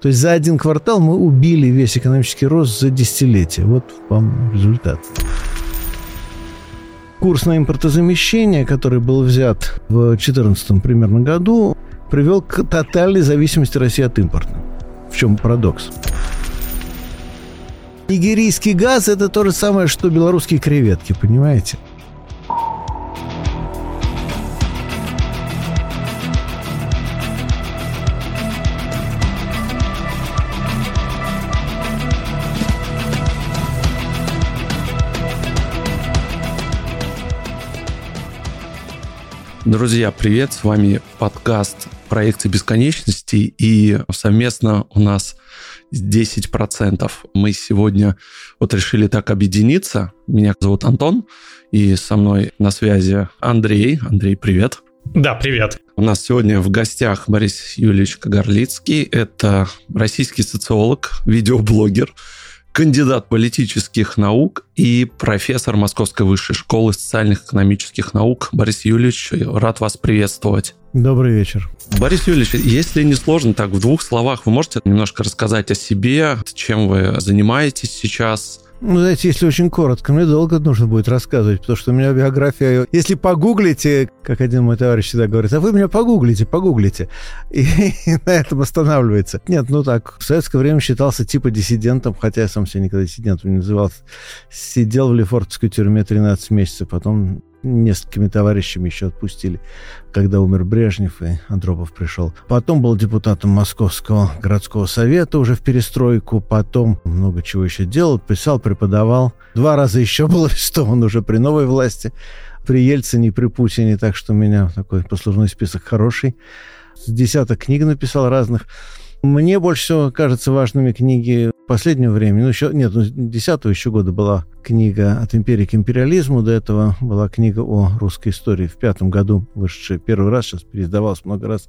То есть за один квартал мы убили весь экономический рост за десятилетие. Вот вам результат. Курс на импортозамещение, который был взят в 2014 примерно году, привел к тотальной зависимости России от импорта. В чем парадокс? Нигерийский газ – это то же самое, что белорусские креветки, понимаете? Друзья, привет! С вами подкаст проекции бесконечности и совместно у нас 10%. Мы сегодня вот решили так объединиться. Меня зовут Антон, и со мной на связи Андрей. Андрей, привет! Да, привет. У нас сегодня в гостях Борис Юрьевич Кагарлицкий. Это российский социолог, видеоблогер, кандидат политических наук и профессор Московской высшей школы социальных экономических наук. Борис Юрьевич, рад вас приветствовать. Добрый вечер. Борис Юрьевич, если не сложно, так в двух словах вы можете немножко рассказать о себе, чем вы занимаетесь сейчас, ну, знаете, если очень коротко, мне долго нужно будет рассказывать, потому что у меня биография... Если погуглите, как один мой товарищ всегда говорит, а вы меня погуглите, погуглите. И, и на этом останавливается. Нет, ну так, в советское время считался типа диссидентом, хотя я сам себя никогда диссидентом не называл. Сидел в Лефортовской тюрьме 13 месяцев, потом несколькими товарищами еще отпустили, когда умер Брежнев и Андропов пришел. Потом был депутатом Московского городского совета уже в перестройку, потом много чего еще делал, писал, преподавал. Два раза еще был арестован уже при новой власти, при Ельцине при Путине, так что у меня такой послужной список хороший. С десяток книг написал разных. Мне больше всего кажется важными книги последнего времени. Ну, еще, нет, ну, десятого еще года была книга «От империи к империализму». До этого была книга о русской истории. В пятом году вышедшая первый раз, сейчас переиздавалась много раз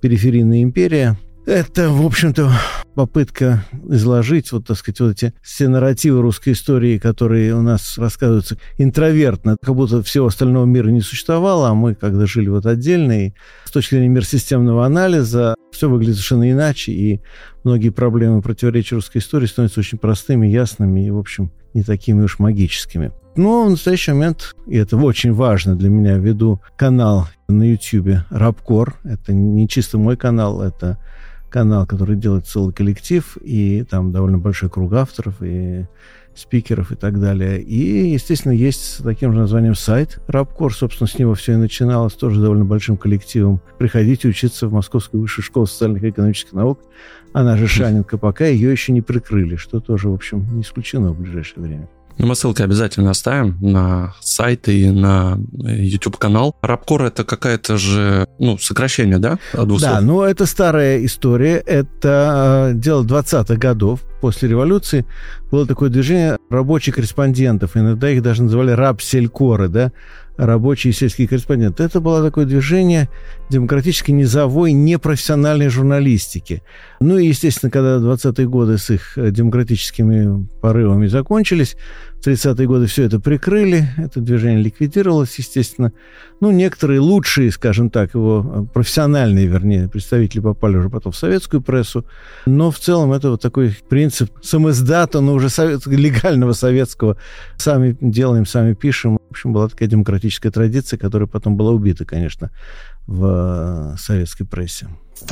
«Периферийная империя». Это, в общем-то, попытка изложить, вот, так сказать, вот эти все нарративы русской истории, которые у нас рассказываются интровертно, как будто всего остального мира не существовало, а мы, когда жили вот отдельно, и с точки зрения мир-системного анализа, все выглядит совершенно иначе, и многие проблемы противоречия русской истории становятся очень простыми, ясными и, в общем, не такими уж магическими. Но в настоящий момент, и это очень важно для меня, веду канал на YouTube «Рабкор». Это не чисто мой канал, это канал, который делает целый коллектив, и там довольно большой круг авторов и спикеров и так далее. И, естественно, есть с таким же названием сайт Рабкор. Собственно, с него все и начиналось, тоже довольно большим коллективом. Приходите учиться в Московскую высшую школу социальных и экономических наук. Она же Шаненко, пока ее еще не прикрыли, что тоже, в общем, не исключено в ближайшее время. Ну, мы ссылки обязательно оставим на сайт и на YouTube-канал. Рабкор — это какая-то же, ну, сокращение, да? Да, ну, это старая история. Это э, дело 20-х годов после революции. Было такое движение рабочих корреспондентов. Иногда их даже называли раб-селькоры, да? рабочие сельские корреспонденты. Это было такое движение демократической низовой непрофессиональной журналистики. Ну и, естественно, когда 20-е годы с их демократическими порывами закончились, 30-е годы все это прикрыли, это движение ликвидировалось, естественно. Ну, некоторые лучшие, скажем так, его профессиональные, вернее, представители попали уже потом в советскую прессу. Но в целом это вот такой принцип самоиздата, но уже совет, легального советского. Сами делаем, сами пишем. В общем, была такая демократическая традиция, которая потом была убита, конечно, в советской прессе.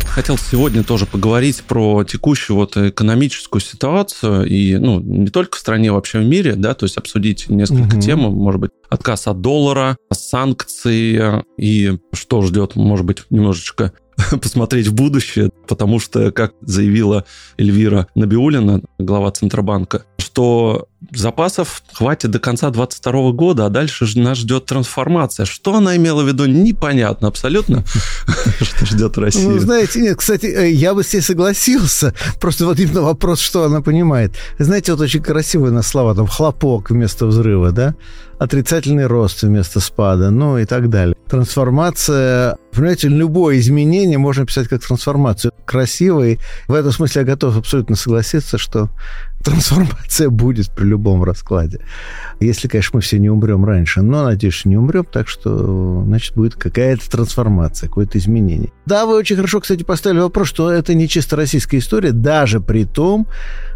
Хотел сегодня тоже поговорить про текущую вот экономическую ситуацию и, ну, не только в стране, вообще в мире, да, то есть обсудить несколько угу. тем, может быть, отказ от доллара, санкции и что ждет, может быть, немножечко посмотреть в будущее, потому что, как заявила Эльвира Набиулина, глава Центробанка, что запасов хватит до конца 2022 года, а дальше нас ждет трансформация. Что она имела в виду, непонятно абсолютно, что ждет Россию. Ну, знаете, нет, кстати, э, я бы с ней согласился. Просто вот именно вопрос, что она понимает. Знаете, вот очень красивые на слова, там, хлопок вместо взрыва, да? Отрицательный рост вместо спада, ну и так далее. Трансформация, понимаете, любое изменение можно писать как трансформацию. Красивый. В этом смысле я готов абсолютно согласиться, что трансформация будет при любом раскладе. Если, конечно, мы все не умрем раньше. Но, надеюсь, не умрем, так что, значит, будет какая-то трансформация, какое-то изменение. Да, вы очень хорошо, кстати, поставили вопрос, что это не чисто российская история, даже при том,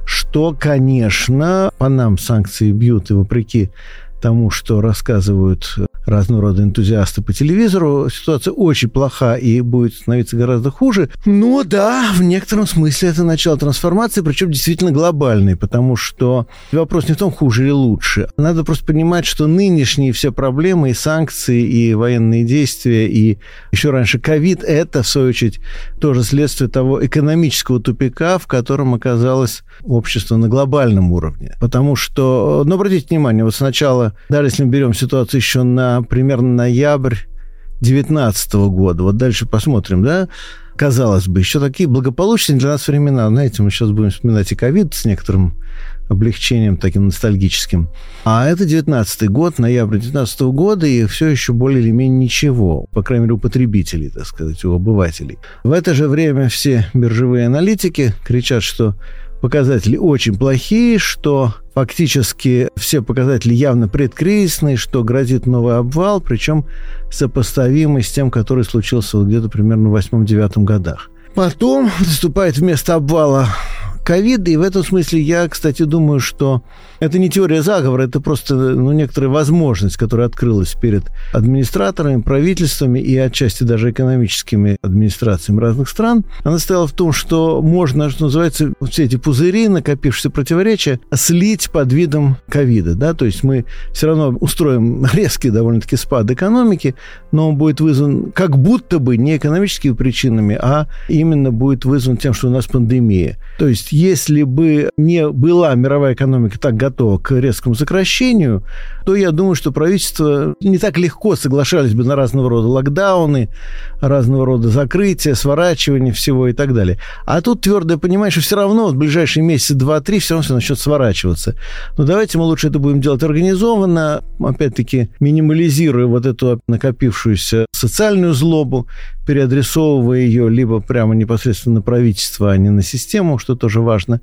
что, конечно, по нам санкции бьют, и вопреки тому, что рассказывают разного рода энтузиасты по телевизору, ситуация очень плоха и будет становиться гораздо хуже. Но да, в некотором смысле это начало трансформации, причем действительно глобальной, потому что вопрос не в том, хуже или лучше. Надо просто понимать, что нынешние все проблемы и санкции, и военные действия, и еще раньше ковид, это, в свою очередь, тоже следствие того экономического тупика, в котором оказалось общество на глобальном уровне. Потому что, ну, обратите внимание, вот сначала, даже если мы берем ситуацию еще на примерно ноябрь 2019 года, вот дальше посмотрим, да, казалось бы, еще такие благополучные для нас времена. Знаете, мы сейчас будем вспоминать и ковид с некоторым облегчением таким ностальгическим. А это 19 год, ноябрь 19 года, и все еще более или менее ничего, по крайней мере, у потребителей, так сказать, у обывателей. В это же время все биржевые аналитики кричат, что показатели очень плохие, что фактически все показатели явно предкризисные, что грозит новый обвал, причем сопоставимый с тем, который случился вот где-то примерно в 8-9 годах. Потом наступает вместо обвала ковид, и в этом смысле я, кстати, думаю, что это не теория заговора, это просто ну, некоторая возможность, которая открылась перед администраторами, правительствами и отчасти даже экономическими администрациями разных стран. Она стояла в том, что можно, что называется, все эти пузыри, накопившиеся противоречия, слить под видом ковида. Да? То есть мы все равно устроим резкий довольно-таки спад экономики, но он будет вызван как будто бы не экономическими причинами, а именно будет вызван тем, что у нас пандемия. То есть если бы не была мировая экономика так готова готова к резкому сокращению, то я думаю, что правительство не так легко соглашались бы на разного рода локдауны, разного рода закрытия, сворачивания всего и так далее. А тут твердо понимаешь, что все равно в ближайшие месяцы два-три все равно все начнет сворачиваться. Но давайте мы лучше это будем делать организованно, опять-таки минимализируя вот эту накопившуюся социальную злобу, переадресовывая ее либо прямо непосредственно на правительство, а не на систему, что тоже важно.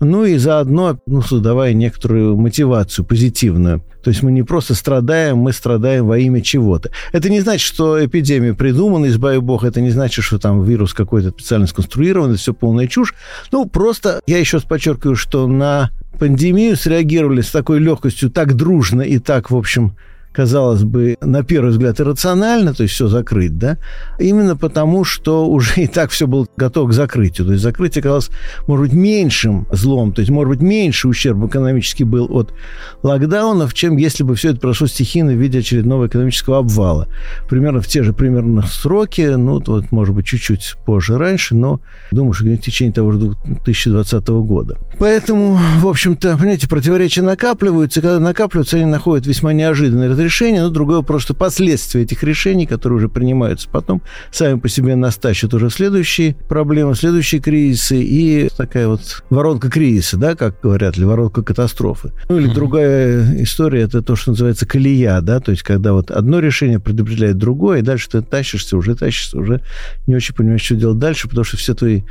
Ну и заодно ну, создавая некоторую мотивацию позитивную. То есть мы не просто страдаем, мы страдаем во имя чего-то. Это не значит, что эпидемия придумана, избави бог, это не значит, что там вирус какой-то специально сконструирован, это все полная чушь. Ну, просто я еще раз подчеркиваю, что на пандемию среагировали с такой легкостью, так дружно и так, в общем, казалось бы, на первый взгляд иррационально, то есть все закрыть, да, именно потому, что уже и так все было готово к закрытию. То есть закрытие казалось, может быть, меньшим злом, то есть, может быть, меньше ущерб экономический был от локдаунов, чем если бы все это прошло стихийно в виде очередного экономического обвала. Примерно в те же примерно сроки, ну, вот, может быть, чуть-чуть позже, раньше, но думаю, что в течение того же 2020 года. Поэтому, в общем-то, понимаете, противоречия накапливаются, и когда накапливаются, они находят весьма неожиданные решения, но другое просто последствия этих решений, которые уже принимаются потом, сами по себе нас тащат уже следующие проблемы, следующие кризисы и такая вот воронка кризиса, да, как говорят, или воронка катастрофы. Ну или другая история, это то, что называется колея, да, то есть когда вот одно решение предопределяет другое, и дальше ты тащишься, уже тащишься, уже не очень понимаешь, что делать дальше, потому что все твои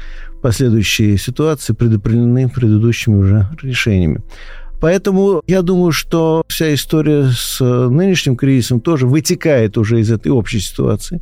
последующие ситуации предопределены предыдущими уже решениями. Поэтому я думаю, что вся история с э, нынешним кризисом тоже вытекает уже из этой общей ситуации.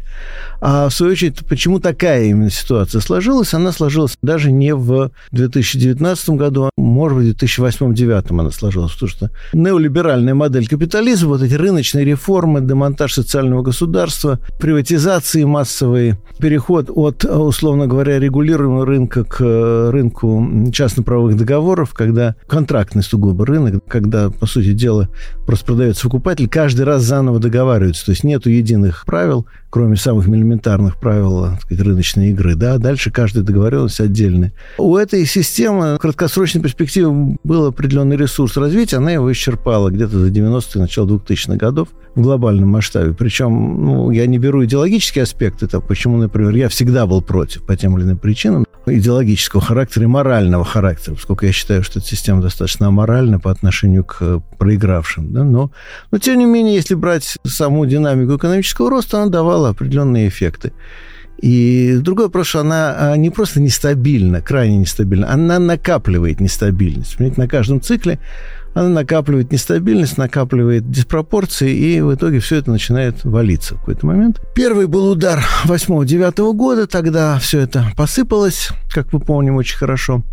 А в свою очередь, почему такая именно ситуация сложилась? Она сложилась даже не в 2019 году, а, может быть, в 2008-2009 она сложилась, потому что неолиберальная модель капитализма, вот эти рыночные реформы, демонтаж социального государства, приватизации массовые, переход от, условно говоря, регулируемого рынка к э, рынку частно-правовых договоров, когда контрактный сугубо рынок, когда, по сути дела, просто продается покупатель, каждый раз заново договаривается. То есть нету единых правил, кроме самых элементарных правил сказать, рыночной игры. Да? Дальше каждая договоренность отдельная. У этой системы в краткосрочной перспективе был определенный ресурс развития, она его исчерпала где-то за 90-е, начало 2000-х годов в глобальном масштабе. Причем ну, я не беру идеологические аспекты, там, почему, например, я всегда был против по тем или иным причинам, идеологического характера и морального характера, поскольку я считаю, что эта система достаточно аморальна по отношению к проигравшим. Да? Но, но, тем не менее, если брать саму динамику экономического роста, она давала определенные эффекты. И другой вопрос, что она а, не просто нестабильна, крайне нестабильна, она накапливает нестабильность. Понимаете, на каждом цикле она накапливает нестабильность, накапливает диспропорции, и в итоге все это начинает валиться в какой-то момент. Первый был удар 8-9 года, тогда все это посыпалось, как мы помним очень хорошо.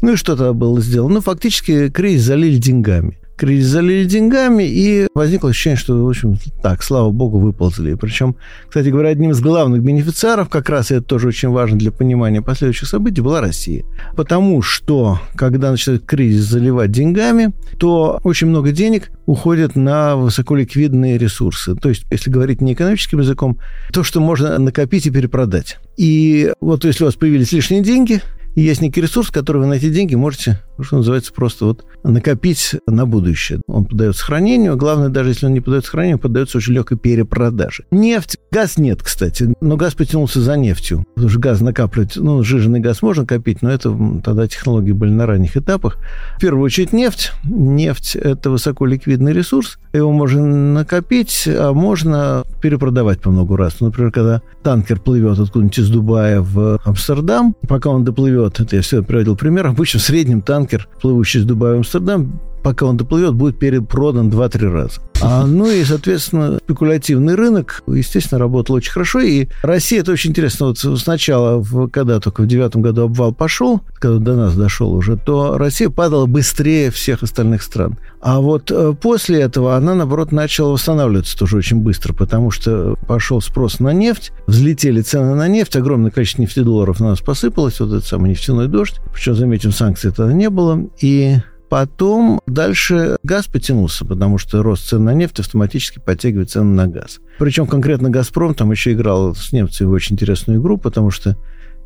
Ну и что тогда было сделано? Ну, фактически кризис залили деньгами кризис залили деньгами, и возникло ощущение, что, в общем, так, слава богу, выползли. Причем, кстати говоря, одним из главных бенефициаров, как раз и это тоже очень важно для понимания последующих событий, была Россия. Потому что, когда начинает кризис заливать деньгами, то очень много денег уходит на высоколиквидные ресурсы. То есть, если говорить не экономическим языком, то, что можно накопить и перепродать. И вот если у вас появились лишние деньги, есть некий ресурс, который вы на эти деньги можете, что называется, просто вот накопить на будущее. Он подается хранению. Главное, даже если он не подается хранению, подается очень легкой перепродаже. Нефть. Газ нет, кстати. Но газ потянулся за нефтью. Потому что газ накапливать, ну, сжиженный газ можно копить, но это тогда технологии были на ранних этапах. В первую очередь нефть. Нефть – это высоколиквидный ресурс. Его можно накопить, а можно перепродавать по много раз. Например, когда танкер плывет откуда-нибудь из Дубая в Амстердам, пока он доплывет, это я все приводил пример, обычно в среднем танкер, плывущий из Дубая в Амстердам, пока он доплывет, будет перепродан 2-3 раза. А, ну и, соответственно, спекулятивный рынок, естественно, работал очень хорошо. И Россия, это очень интересно, вот сначала, когда только в девятом году обвал пошел, когда до нас дошел уже, то Россия падала быстрее всех остальных стран. А вот э, после этого она, наоборот, начала восстанавливаться тоже очень быстро, потому что пошел спрос на нефть, взлетели цены на нефть, огромное количество нефтедолларов на нас посыпалось, вот этот самый нефтяной дождь. Причем, заметим, санкций тогда не было. И Потом дальше газ потянулся, потому что рост цен на нефть автоматически подтягивает цены на газ. Причем конкретно «Газпром» там еще играл с немцами в очень интересную игру, потому что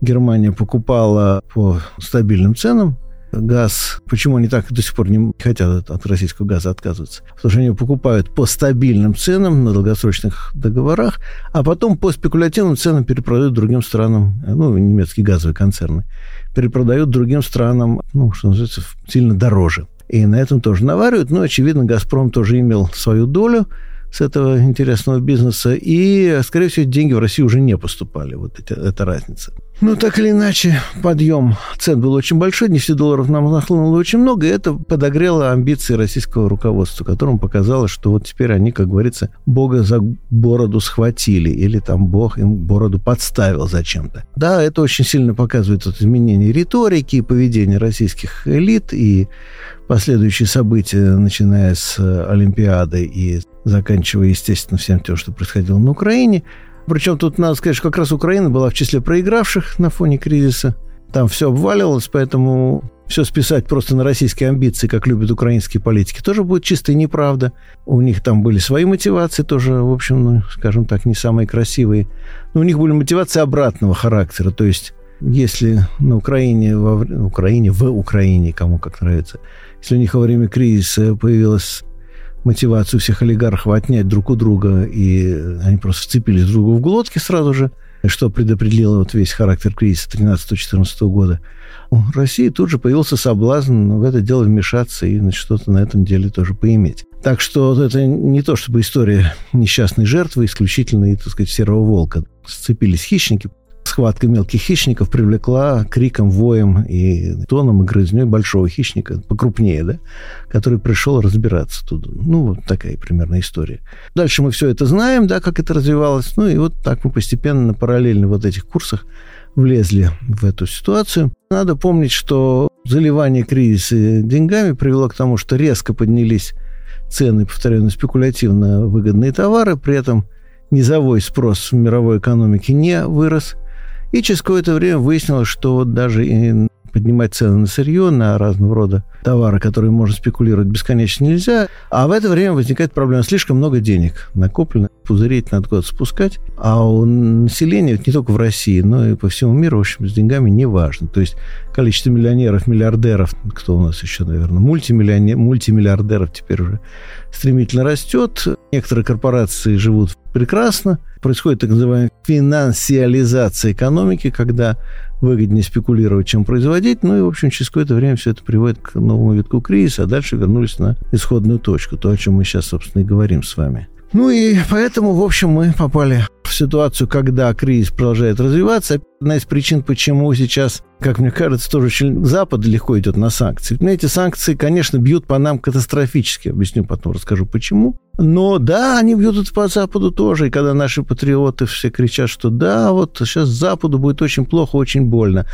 Германия покупала по стабильным ценам газ. Почему они так до сих пор не хотят от российского газа отказываться? Потому что они покупают по стабильным ценам на долгосрочных договорах, а потом по спекулятивным ценам перепродают другим странам, ну, немецкие газовые концерны перепродают другим странам, ну, что называется, сильно дороже. И на этом тоже наваривают. Но, очевидно, «Газпром» тоже имел свою долю с этого интересного бизнеса. И, скорее всего, деньги в Россию уже не поступали. Вот эти, эта разница. Ну, так или иначе, подъем цен был очень большой, долларов нам нахлынуло очень много, и это подогрело амбиции российского руководства, которому показалось, что вот теперь они, как говорится, Бога за бороду схватили, или там Бог им бороду подставил зачем-то. Да, это очень сильно показывает вот изменение риторики и поведения российских элит, и последующие события, начиная с Олимпиады и заканчивая, естественно, всем тем, что происходило на Украине – причем тут надо сказать, что как раз Украина была в числе проигравших на фоне кризиса. Там все обваливалось, поэтому все списать просто на российские амбиции, как любят украинские политики, тоже будет чистая неправда. У них там были свои мотивации тоже, в общем, ну, скажем так, не самые красивые. Но у них были мотивации обратного характера. То есть, если на Украине, во, Украине, в Украине, кому как нравится, если у них во время кризиса появилась мотивацию всех олигархов отнять друг у друга, и они просто вцепились друг другу в глотки сразу же, что предопределило вот весь характер кризиса 13-14 года. У России тут же появился соблазн в это дело вмешаться и значит, что-то на этом деле тоже поиметь. Так что это не то чтобы история несчастной жертвы, исключительно, так сказать, серого волка. Сцепились хищники, схватка мелких хищников привлекла криком, воем и тоном и грызней большого хищника, покрупнее, да, который пришел разбираться тут. Ну, вот такая примерно история. Дальше мы все это знаем, да, как это развивалось. Ну, и вот так мы постепенно параллельно вот этих курсах влезли в эту ситуацию. Надо помнить, что заливание кризиса деньгами привело к тому, что резко поднялись цены, повторяю, на спекулятивно выгодные товары, при этом низовой спрос в мировой экономике не вырос – и через какое-то время выяснилось, что вот даже и поднимать цены на сырье, на разного рода товары, которые можно спекулировать бесконечно нельзя. А в это время возникает проблема. Слишком много денег накоплено, пузыреть надо куда-то спускать. А у населения, не только в России, но и по всему миру, в общем, с деньгами не важно. То есть количество миллионеров, миллиардеров, кто у нас еще, наверное, мультимиллионер, мультимиллиардеров теперь уже стремительно растет. Некоторые корпорации живут прекрасно. Происходит так называемая финансиализация экономики, когда выгоднее спекулировать, чем производить. Ну и, в общем, через какое-то время все это приводит к новому витку кризиса, а дальше вернулись на исходную точку, то, о чем мы сейчас, собственно, и говорим с вами. Ну и поэтому, в общем, мы попали в ситуацию, когда кризис продолжает развиваться. Одна из причин, почему сейчас, как мне кажется, тоже очень Запад легко идет на санкции. Но эти санкции, конечно, бьют по нам катастрофически. Объясню потом, расскажу почему. Но да, они бьют по Западу тоже. И когда наши патриоты все кричат, что да, вот сейчас Западу будет очень плохо, очень больно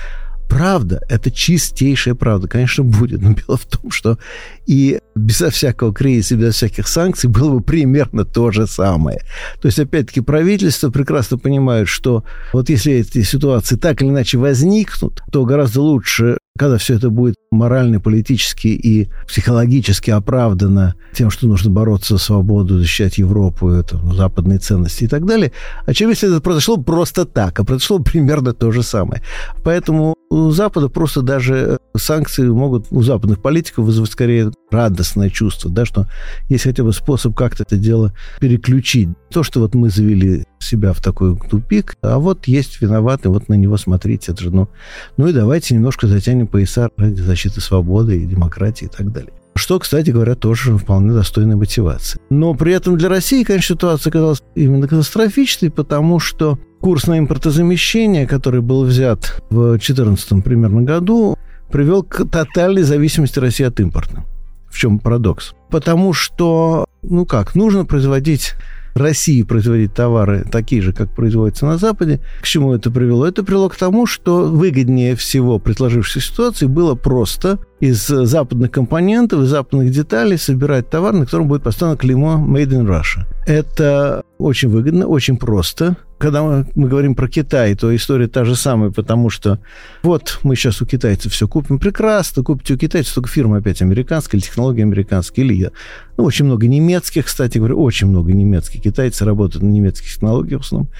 правда, это чистейшая правда, конечно, будет. Но дело в том, что и безо всякого кризиса, без всяких санкций было бы примерно то же самое. То есть, опять-таки, правительство прекрасно понимает, что вот если эти ситуации так или иначе возникнут, то гораздо лучше когда все это будет морально, политически и психологически оправдано тем, что нужно бороться за свободу, защищать Европу, это, ну, западные ценности и так далее, а чем если это произошло просто так, а произошло примерно то же самое. Поэтому у Запада просто даже санкции могут у западных политиков вызвать скорее радостное чувство, да, что есть хотя бы способ как-то это дело переключить. То, что вот мы завели себя в такой тупик, а вот есть виноватый, вот на него смотрите, это же, ну, ну и давайте немножко затянем пояса ради защиты свободы и демократии и так далее. Что, кстати говоря, тоже вполне достойная мотивация. Но при этом для России, конечно, ситуация оказалась именно катастрофичной, потому что курс на импортозамещение, который был взят в 2014 примерно году, привел к тотальной зависимости России от импорта. В чем парадокс? Потому что, ну как, нужно производить России производить товары такие же, как производятся на Западе. К чему это привело? Это привело к тому, что выгоднее всего при сложившейся ситуации было просто из западных компонентов, из западных деталей собирать товар, на котором будет поставлено клеймо «Made in Russia». Это очень выгодно, очень просто. Когда мы, говорим про Китай, то история та же самая, потому что вот мы сейчас у китайцев все купим прекрасно, купите у китайцев только фирма опять американская, или технологии американские, или я. Ну, очень много немецких, кстати говоря, очень много немецких. Китайцы работают на немецких технологиях в основном.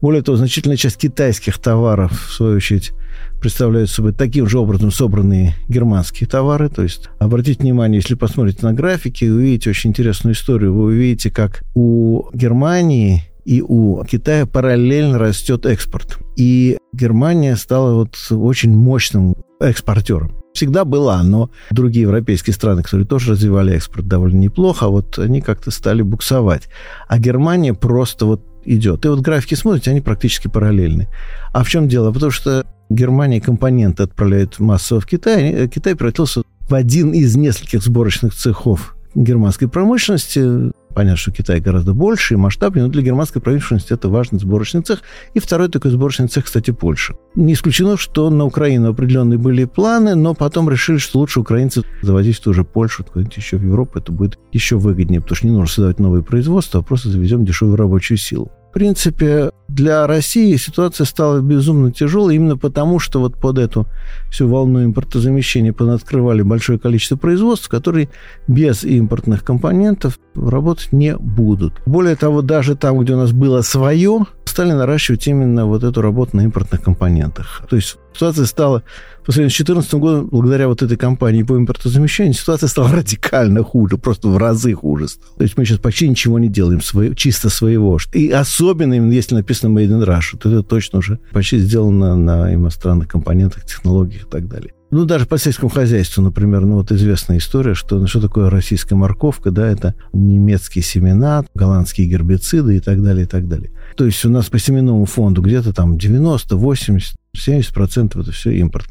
Более того, значительная часть китайских товаров, в свою очередь, представляют собой таким же образом собранные германские товары. То есть, обратите внимание, если посмотрите на графики, вы увидите очень интересную историю. Вы увидите, как у Германии и у Китая параллельно растет экспорт. И Германия стала вот очень мощным экспортером. Всегда была, но другие европейские страны, которые тоже развивали экспорт довольно неплохо, а вот они как-то стали буксовать. А Германия просто вот идет. И вот графики смотрите, они практически параллельны. А в чем дело? Потому что Германия компоненты отправляет массово в Китай. Китай превратился в один из нескольких сборочных цехов германской промышленности. Понятно, что Китай гораздо больше и масштабнее, но для германской промышленности это важный сборочный цех. И второй такой сборочный цех, кстати, Польша. Не исключено, что на Украину определенные были планы, но потом решили, что лучше украинцы завозить в ту же Польшу, куда-нибудь еще в Европу, это будет еще выгоднее, потому что не нужно создавать новые производства, а просто завезем дешевую рабочую силу. В принципе, для России ситуация стала безумно тяжелой именно потому, что вот под эту всю волну импортозамещения открывали большое количество производств, которые без импортных компонентов работать не будут. Более того, даже там, где у нас было свое, стали наращивать именно вот эту работу на импортных компонентах. То есть ситуация стала по сравнению с 2014 годом, благодаря вот этой кампании по импортозамещению, ситуация стала радикально хуже, просто в разы хуже. То есть мы сейчас почти ничего не делаем свое, чисто своего. И особенно, если написано Made in Russia, то это точно уже почти сделано на иностранных компонентах, технологиях и так далее. Ну, даже по сельскому хозяйству, например, ну, вот известная история, что, ну, что такое российская морковка, да, это немецкие семена, голландские гербициды и так далее, и так далее. То есть у нас по семенному фонду где-то там 90, 80, 70 процентов это все импорт.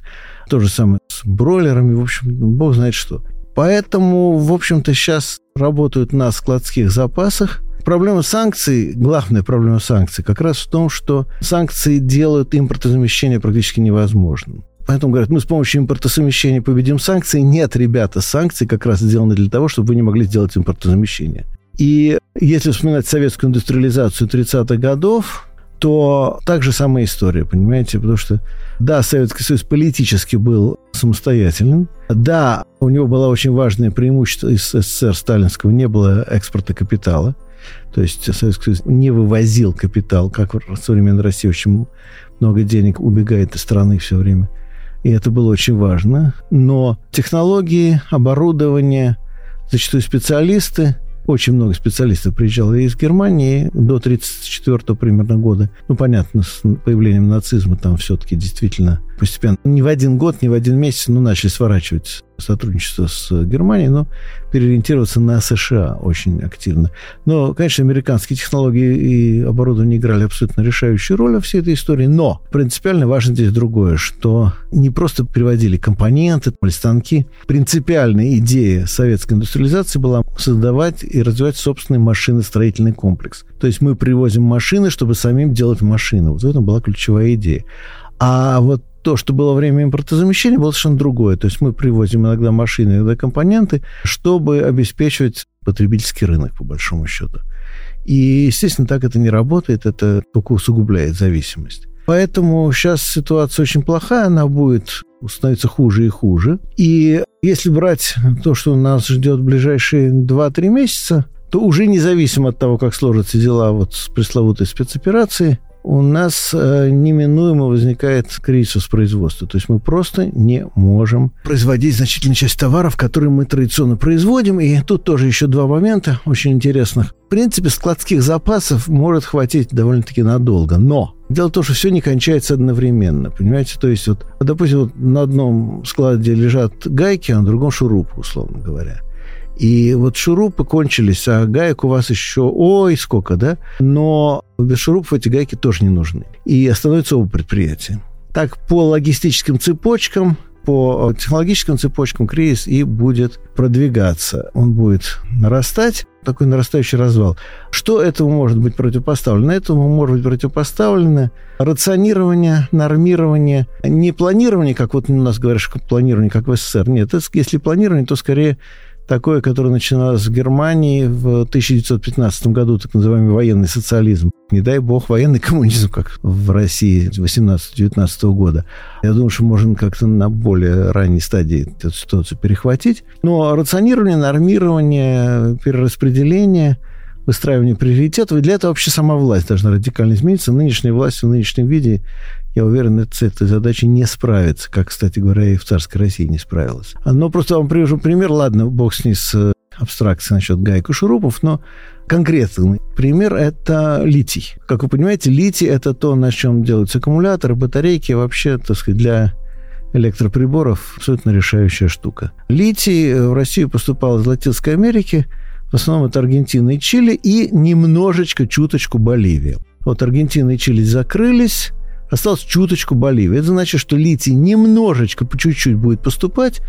То же самое с бройлерами, в общем, бог знает что. Поэтому, в общем-то, сейчас работают на складских запасах. Проблема санкций, главная проблема санкций, как раз в том, что санкции делают импортозамещение практически невозможным. Поэтому говорят, мы с помощью импортозамещения победим санкции. Нет, ребята, санкции как раз сделаны для того, чтобы вы не могли сделать импортозамещение. И если вспоминать советскую индустриализацию 30-х годов, то так же самая история, понимаете? Потому что, да, Советский Союз политически был самостоятельным. Да, у него было очень важное преимущество из СССР сталинского, не было экспорта капитала. То есть Советский Союз не вывозил капитал, как в современной России очень много денег убегает из страны все время и это было очень важно. Но технологии, оборудование, зачастую специалисты очень много специалистов приезжало из Германии до 1934 примерно года. Ну, понятно, с появлением нацизма там все-таки действительно постепенно, не в один год, не в один месяц, ну, начали сворачивать сотрудничество с Германией, но переориентироваться на США очень активно. Но, конечно, американские технологии и оборудование играли абсолютно решающую роль во всей этой истории, но принципиально важно здесь другое, что не просто приводили компоненты или станки. Принципиальная идея советской индустриализации была создавать и развивать собственный машиностроительный комплекс. То есть мы привозим машины, чтобы самим делать машины. Вот в этом была ключевая идея. А вот то, что было время импортозамещения, было совершенно другое. То есть мы привозим иногда машины, иногда компоненты, чтобы обеспечивать потребительский рынок, по большому счету. И, естественно, так это не работает, это только усугубляет зависимость. Поэтому сейчас ситуация очень плохая, она будет становиться хуже и хуже. И если брать то, что нас ждет в ближайшие 2-3 месяца, то уже независимо от того, как сложатся дела вот с пресловутой спецоперацией, у нас э, неминуемо возникает кризис производства. То есть мы просто не можем производить значительную часть товаров, которые мы традиционно производим. И тут тоже еще два момента очень интересных. В принципе, складских запасов может хватить довольно-таки надолго. Но дело в том, что все не кончается одновременно. Понимаете? То есть, вот, допустим, вот на одном складе лежат гайки, а на другом шурупы, условно говоря. И вот шурупы кончились, а гаек у вас еще ой сколько, да? Но без шурупов эти гайки тоже не нужны. И остановится оба предприятия. Так, по логистическим цепочкам, по технологическим цепочкам кризис и будет продвигаться. Он будет нарастать, такой нарастающий развал. Что этому может быть противопоставлено? Этому может быть противопоставлено рационирование, нормирование, не планирование, как вот у нас говорят, что планирование, как в СССР. Нет, если планирование, то скорее такое, которое начиналось в Германии в 1915 году, так называемый военный социализм. Не дай бог военный коммунизм, как в России 18-19 года. Я думаю, что можно как-то на более ранней стадии эту ситуацию перехватить. Но рационирование, нормирование, перераспределение – выстраивание приоритетов. И для этого вообще сама власть должна радикально измениться. Нынешняя власть в нынешнем виде я уверен, с этой задачей не справится, как, кстати говоря, и в царской России не справилась. Но просто вам привожу пример. Ладно, бог с ней с э, абстракцией насчет гаек и шурупов, но конкретный пример – это литий. Как вы понимаете, литий – это то, на чем делаются аккумуляторы, батарейки, вообще, так сказать, для электроприборов абсолютно решающая штука. Литий в Россию поступал из Латинской Америки, в основном это Аргентина и Чили, и немножечко, чуточку Боливия. Вот Аргентина и Чили закрылись, Осталось чуточку Боливии. Это значит, что литий немножечко, по чуть-чуть будет поступать,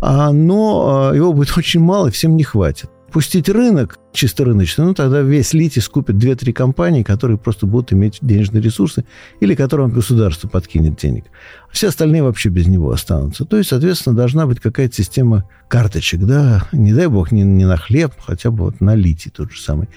а, но а, его будет очень мало, и всем не хватит. Пустить рынок, чисто рыночный, ну тогда весь литий скупит 2-3 компании, которые просто будут иметь денежные ресурсы или которым государство подкинет денег. Все остальные вообще без него останутся. То есть, соответственно, должна быть какая-то система карточек, да, не дай бог, не, не на хлеб, хотя бы вот на литий тот же самый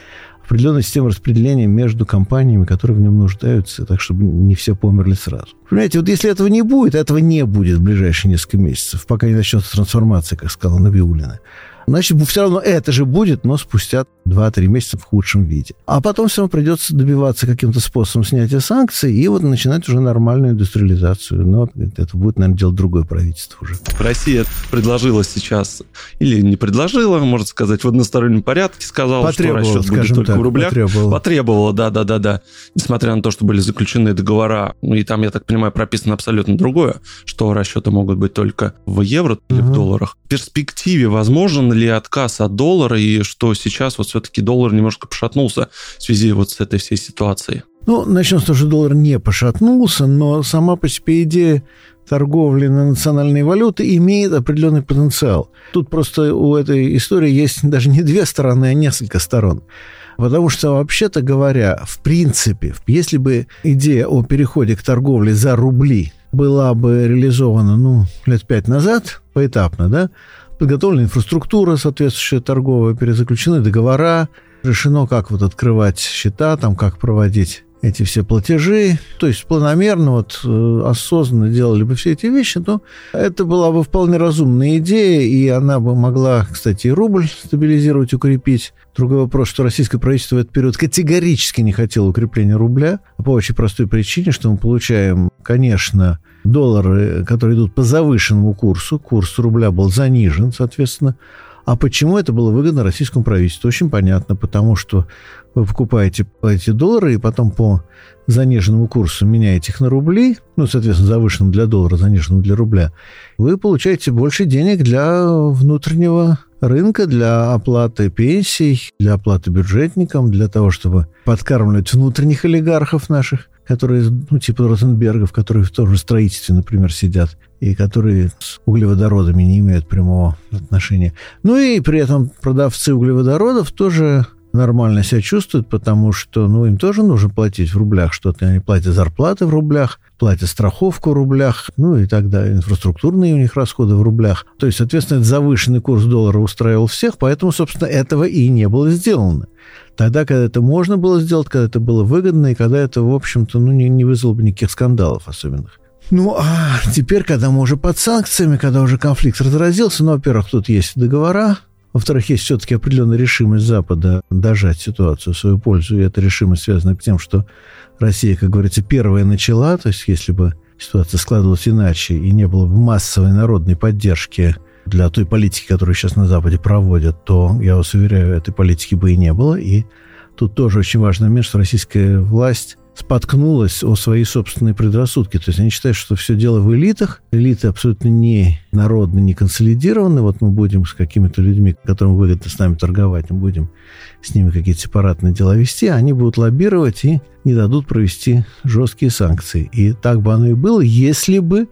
определенная система распределения между компаниями, которые в нем нуждаются, так чтобы не все померли сразу. Понимаете, вот если этого не будет, этого не будет в ближайшие несколько месяцев, пока не начнется трансформация, как сказала Набиулина. Значит, все равно это же будет, но спустя 2-3 месяца в худшем виде. А потом все равно придется добиваться каким-то способом снятия санкций и вот начинать уже нормальную индустриализацию. Но это будет, наверное, делать другое правительство уже. Россия предложила сейчас, или не предложила, можно сказать, в одностороннем порядке, сказала, что расчет будет только так, в рублях. Потребовала. потребовала, да, да, да, да. Несмотря на то, что были заключены договора, ну и там, я так понимаю, прописано абсолютно другое, что расчеты могут быть только в евро или угу. в долларах. В перспективе возможен ли отказ от доллара и что сейчас вот все-таки доллар немножко пошатнулся в связи вот с этой всей ситуацией? Ну, начнем с того, что доллар не пошатнулся, но сама по себе идея торговли на национальные валюты имеет определенный потенциал. Тут просто у этой истории есть даже не две стороны, а несколько сторон. Потому что, вообще-то говоря, в принципе, если бы идея о переходе к торговле за рубли была бы реализована, ну, лет пять назад, поэтапно, да, подготовлена инфраструктура соответствующая торговая, перезаключены договора, решено, как вот открывать счета, там, как проводить эти все платежи, то есть планомерно, вот, э, осознанно делали бы все эти вещи, то это была бы вполне разумная идея, и она бы могла, кстати, и рубль стабилизировать, укрепить. Другой вопрос, что российское правительство в этот период категорически не хотело укрепления рубля, по очень простой причине, что мы получаем, конечно, доллары, которые идут по завышенному курсу, курс рубля был занижен, соответственно, А почему это было выгодно российскому правительству? Очень понятно, потому что вы покупаете эти доллары и потом по заниженному курсу меняете их на рубли, ну, соответственно, завышенным для доллара, заниженным для рубля, вы получаете больше денег для внутреннего рынка, для оплаты пенсий, для оплаты бюджетникам, для того, чтобы подкармливать внутренних олигархов наших, которые, ну, типа Ротенбергов, которые в том же строительстве, например, сидят, и которые с углеводородами не имеют прямого отношения. Ну и при этом продавцы углеводородов тоже нормально себя чувствуют, потому что, ну, им тоже нужно платить в рублях что-то. Они платят зарплаты в рублях, платят страховку в рублях, ну и так далее. Инфраструктурные у них расходы в рублях. То есть, соответственно, этот завышенный курс доллара устраивал всех, поэтому, собственно, этого и не было сделано. Тогда, когда это можно было сделать, когда это было выгодно, и когда это, в общем-то, ну, не, не вызвало бы никаких скандалов особенных. Ну, а теперь, когда мы уже под санкциями, когда уже конфликт разразился, ну, во-первых, тут есть договора, во-вторых, есть все-таки определенная решимость Запада дожать ситуацию в свою пользу, и эта решимость связана с тем, что Россия, как говорится, первая начала, то есть если бы ситуация складывалась иначе и не было бы массовой народной поддержки для той политики, которую сейчас на Западе проводят, то, я вас уверяю, этой политики бы и не было. И тут тоже очень важный момент, что российская власть споткнулась о свои собственные предрассудки. То есть они считают, что все дело в элитах. Элиты абсолютно не народные, не консолидированы. Вот мы будем с какими-то людьми, которым выгодно с нами торговать, мы будем с ними какие-то сепаратные дела вести, они будут лоббировать и не дадут провести жесткие санкции. И так бы оно и было, если бы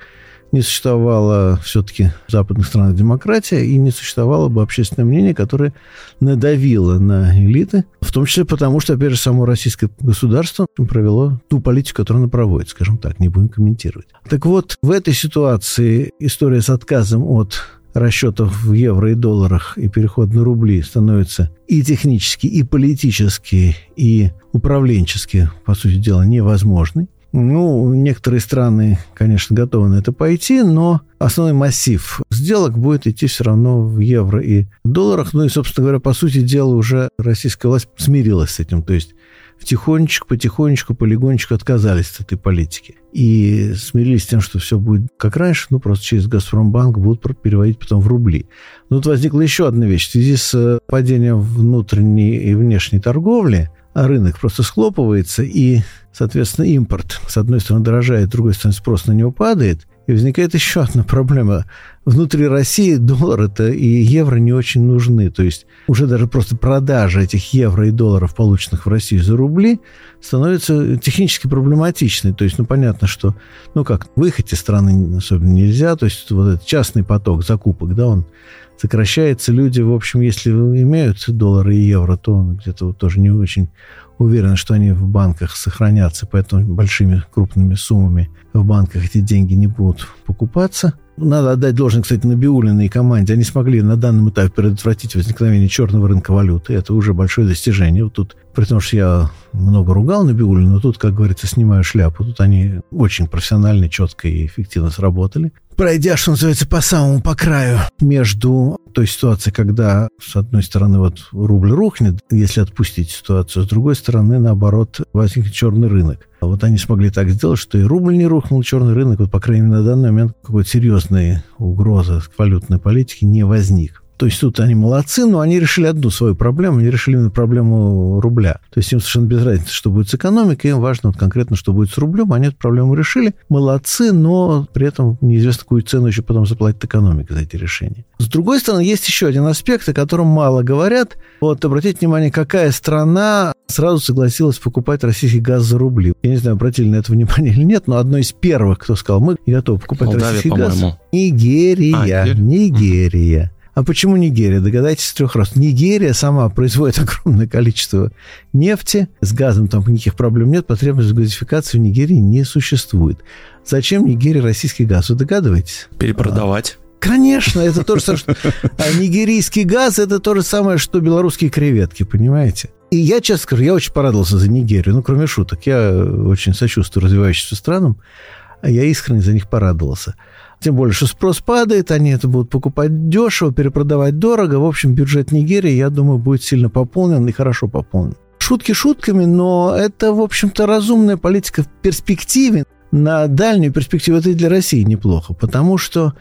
не существовала все-таки в западных странах демократия и не существовало бы общественное мнение, которое надавило на элиты, в том числе потому, что, опять же, само российское государство провело ту политику, которую оно проводит, скажем так, не будем комментировать. Так вот, в этой ситуации история с отказом от расчетов в евро и долларах и переход на рубли становится и технически, и политически, и управленчески, по сути дела, невозможной. Ну, некоторые страны, конечно, готовы на это пойти, но основной массив сделок будет идти все равно в евро и долларах. Ну и, собственно говоря, по сути дела, уже российская власть смирилась с этим. То есть потихонечку, потихонечку, полигонечку отказались от этой политики. И смирились с тем, что все будет как раньше, ну, просто через «Газпромбанк» будут переводить потом в рубли. Но тут возникла еще одна вещь. В связи с падением внутренней и внешней торговли – рынок просто схлопывается, и, соответственно, импорт, с одной стороны, дорожает, с другой стороны, спрос на него падает, и возникает еще одна проблема. Внутри России доллар это и евро не очень нужны. То есть уже даже просто продажа этих евро и долларов, полученных в России за рубли, становится технически проблематичной. То есть, ну, понятно, что, ну, как, выехать из страны особенно нельзя. То есть вот этот частный поток закупок, да, он сокращается. Люди, в общем, если имеют доллары и евро, то где-то вот тоже не очень уверены, что они в банках сохранятся, поэтому большими крупными суммами в банках эти деньги не будут покупаться. Надо отдать должное, кстати, Набиулиной и команде. Они смогли на данном этапе предотвратить возникновение черного рынка валюты. Это уже большое достижение. Вот тут, при том, что я много ругал Набиулину, тут, как говорится, снимаю шляпу. Тут они очень профессионально, четко и эффективно сработали пройдя, что называется, по самому по краю между той ситуацией, когда, с одной стороны, вот рубль рухнет, если отпустить ситуацию, с другой стороны, наоборот, возникнет черный рынок. А вот они смогли так сделать, что и рубль не рухнул, черный рынок, вот, по крайней мере, на данный момент какой-то серьезной угрозы валютной политики не возник. То есть тут они молодцы, но они решили одну свою проблему, они решили именно проблему рубля. То есть им совершенно без разницы, что будет с экономикой, им важно вот конкретно, что будет с рублем. Они эту проблему решили, молодцы, но при этом неизвестно, какую цену еще потом заплатит экономика за эти решения. С другой стороны, есть еще один аспект, о котором мало говорят. Вот обратите внимание, какая страна сразу согласилась покупать российский газ за рубли. Я не знаю, обратили на это внимание или нет, но одно из первых, кто сказал, мы готовы покупать Молдавия, российский газ. Нигерия. А, Нигерия. А почему Нигерия? Догадайтесь с трех раз. Нигерия сама производит огромное количество нефти. С газом там никаких проблем нет. Потребность в газификации в Нигерии не существует. Зачем Нигерии российский газ? Вы догадываетесь? Перепродавать. Конечно, это то же самое, что... А нигерийский газ – это то же самое, что белорусские креветки, понимаете? И я, честно скажу, я очень порадовался за Нигерию. Ну, кроме шуток, я очень сочувствую развивающимся странам, а я искренне за них порадовался. Тем более, что спрос падает, они это будут покупать дешево, перепродавать дорого. В общем, бюджет Нигерии, я думаю, будет сильно пополнен и хорошо пополнен. Шутки шутками, но это, в общем-то, разумная политика в перспективе. На дальнюю перспективу это и для России неплохо, потому что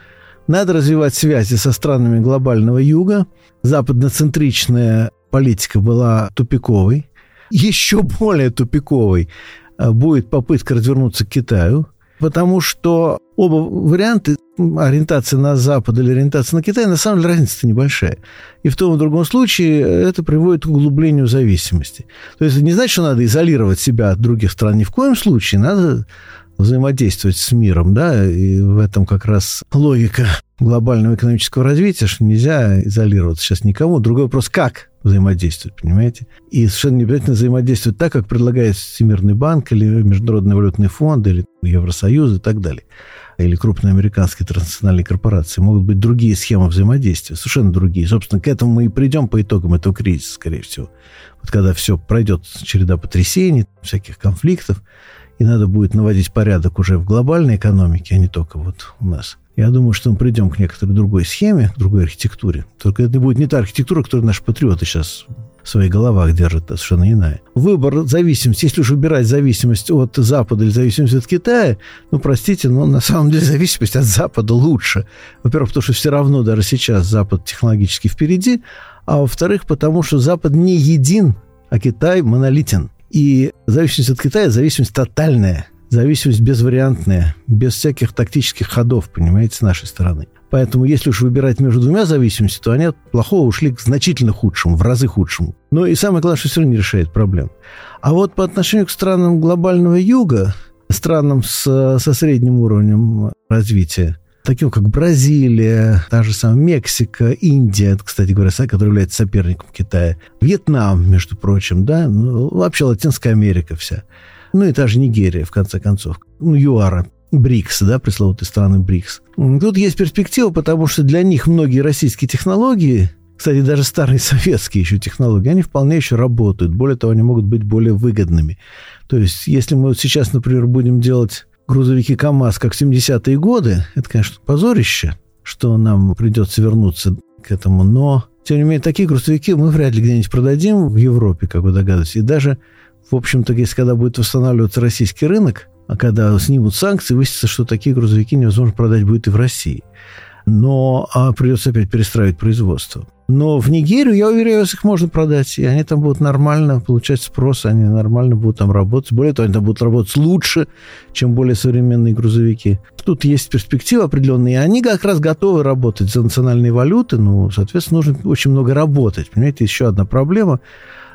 Надо развивать связи со странами глобального юга. Западноцентричная политика была тупиковой. Еще более тупиковой а, будет попытка развернуться к Китаю, потому что оба варианта, ориентация на Запад или ориентация на Китай, на самом деле разница небольшая. И в том и другом случае это приводит к углублению зависимости. То есть это не значит, что надо изолировать себя от других стран. Ни в коем случае. Надо взаимодействовать с миром, да, и в этом как раз логика глобального экономического развития, что нельзя изолироваться сейчас никому. Другой вопрос, как взаимодействовать, понимаете? И совершенно не обязательно взаимодействовать так, как предлагает Всемирный банк или Международный валютный фонд или Евросоюз и так далее или крупные американские транснациональные корпорации, могут быть другие схемы взаимодействия, совершенно другие. Собственно, к этому мы и придем по итогам этого кризиса, скорее всего. Вот когда все пройдет череда потрясений, всяких конфликтов, и надо будет наводить порядок уже в глобальной экономике, а не только вот у нас. Я думаю, что мы придем к некоторой другой схеме, к другой архитектуре. Только это будет не та архитектура, которую наши патриоты сейчас в своих головах держат, а совершенно иная. Выбор зависимости, если уж выбирать зависимость от Запада или зависимость от Китая, ну, простите, но на самом деле зависимость от Запада лучше. Во-первых, потому что все равно даже сейчас Запад технологически впереди, а во-вторых, потому что Запад не един, а Китай монолитен. И зависимость от Китая – зависимость тотальная, зависимость безвариантная, без всяких тактических ходов, понимаете, с нашей стороны. Поэтому, если уж выбирать между двумя зависимостями, то они от плохого ушли к значительно худшему, в разы худшему. Но и самое главное, что все равно не решает проблем. А вот по отношению к странам глобального юга, странам с, со средним уровнем развития, таким как Бразилия, та же самая Мексика, Индия, кстати говоря, которая является соперником Китая, Вьетнам, между прочим, да, ну, вообще Латинская Америка вся. Ну и та же Нигерия, в конце концов. Ну, ЮАРа, БРИКС, да, пресловутые страны БРИКС. Тут есть перспектива, потому что для них многие российские технологии, кстати, даже старые советские еще технологии, они вполне еще работают. Более того, они могут быть более выгодными. То есть, если мы вот сейчас, например, будем делать грузовики КАМАЗ, как в 70-е годы, это, конечно, позорище, что нам придется вернуться к этому, но, тем не менее, такие грузовики мы вряд ли где-нибудь продадим в Европе, как вы догадываетесь. И даже, в общем-то, если когда будет восстанавливаться российский рынок, а когда снимут санкции, выяснится, что такие грузовики невозможно продать будет и в России. Но а придется опять перестраивать производство. Но в Нигерию, я уверяю, их можно продать, и они там будут нормально получать спрос, они нормально будут там работать. Более того, они там будут работать лучше, чем более современные грузовики. Тут есть перспективы определенные, и они как раз готовы работать за национальные валюты, ну, соответственно, нужно очень много работать. Понимаете, еще одна проблема.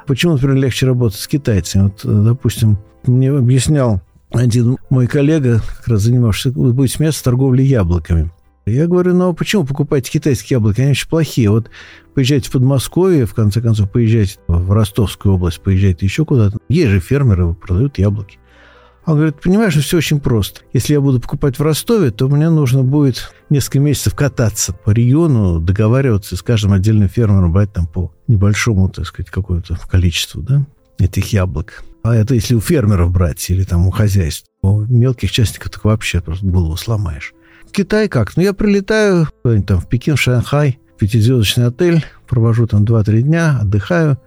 Почему, например, легче работать с китайцами? Вот, допустим, мне объяснял один мой коллега, как раз занимавшийся, будет смеяться, торговлей яблоками. Я говорю, ну а почему покупаете китайские яблоки? Они очень плохие. Вот поезжайте в Подмосковье, в конце концов, поезжайте в Ростовскую область, поезжайте еще куда-то. Есть же фермеры, продают яблоки. Он говорит, понимаешь, все очень просто. Если я буду покупать в Ростове, то мне нужно будет несколько месяцев кататься по региону, договариваться с каждым отдельным фермером, брать там по небольшому, так сказать, какому-то количеству, да, этих яблок. А это если у фермеров брать или там у хозяйств. У мелких частников так вообще просто голову сломаешь. Китай как? Ну, я прилетаю там в Пекин, в Шанхай, в пятизвездочный отель, провожу там 2-3 дня, отдыхаю.